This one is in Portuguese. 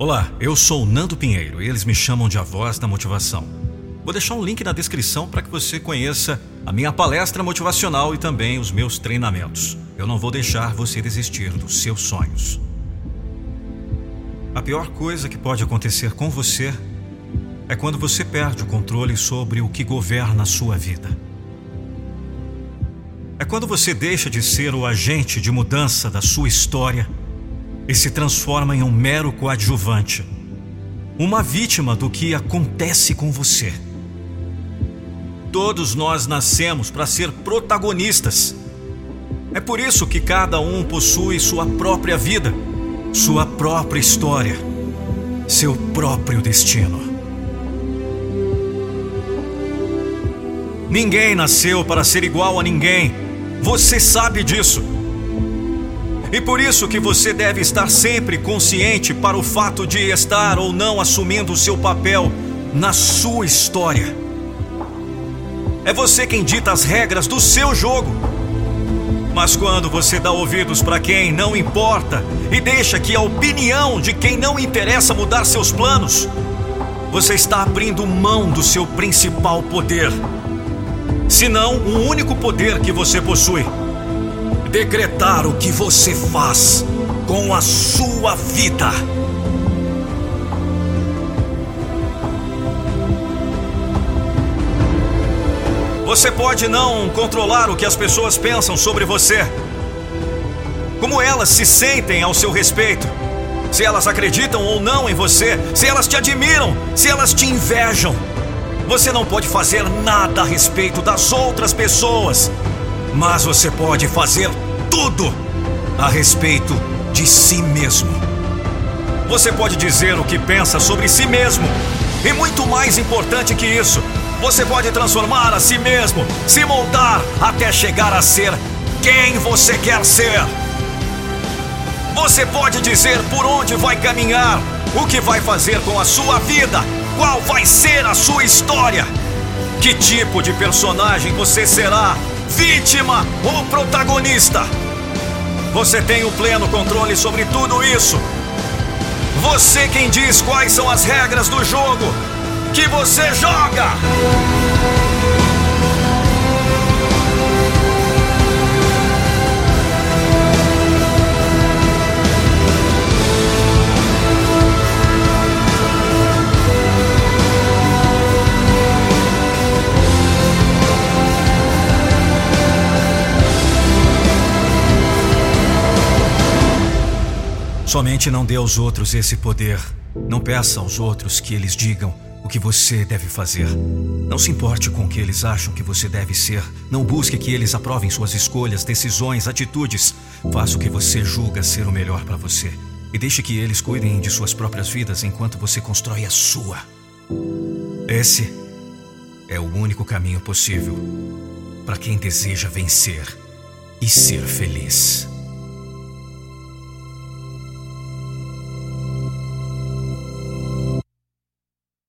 Olá, eu sou o Nando Pinheiro e eles me chamam de A Voz da Motivação. Vou deixar um link na descrição para que você conheça a minha palestra motivacional e também os meus treinamentos. Eu não vou deixar você desistir dos seus sonhos. A pior coisa que pode acontecer com você é quando você perde o controle sobre o que governa a sua vida. É quando você deixa de ser o agente de mudança da sua história e se transforma em um mero coadjuvante, uma vítima do que acontece com você. Todos nós nascemos para ser protagonistas. É por isso que cada um possui sua própria vida, sua própria história, seu próprio destino. Ninguém nasceu para ser igual a ninguém. Você sabe disso. E por isso que você deve estar sempre consciente para o fato de estar ou não assumindo o seu papel na sua história. É você quem dita as regras do seu jogo. Mas quando você dá ouvidos para quem não importa e deixa que a opinião de quem não interessa mudar seus planos, você está abrindo mão do seu principal poder. Se não, o único poder que você possui decretar o que você faz com a sua vida. Você pode não controlar o que as pessoas pensam sobre você, como elas se sentem ao seu respeito, se elas acreditam ou não em você, se elas te admiram, se elas te invejam. Você não pode fazer nada a respeito das outras pessoas mas você pode fazer tudo a respeito de si mesmo. Você pode dizer o que pensa sobre si mesmo. E muito mais importante que isso, você pode transformar a si mesmo, se moldar até chegar a ser quem você quer ser. Você pode dizer por onde vai caminhar, o que vai fazer com a sua vida, qual vai ser a sua história, que tipo de personagem você será vítima ou protagonista. Você tem o pleno controle sobre tudo isso. Você quem diz quais são as regras do jogo que você joga. Somente não dê aos outros esse poder. Não peça aos outros que eles digam o que você deve fazer. Não se importe com o que eles acham que você deve ser. Não busque que eles aprovem suas escolhas, decisões, atitudes. Faça o que você julga ser o melhor para você. E deixe que eles cuidem de suas próprias vidas enquanto você constrói a sua. Esse é o único caminho possível para quem deseja vencer e ser feliz.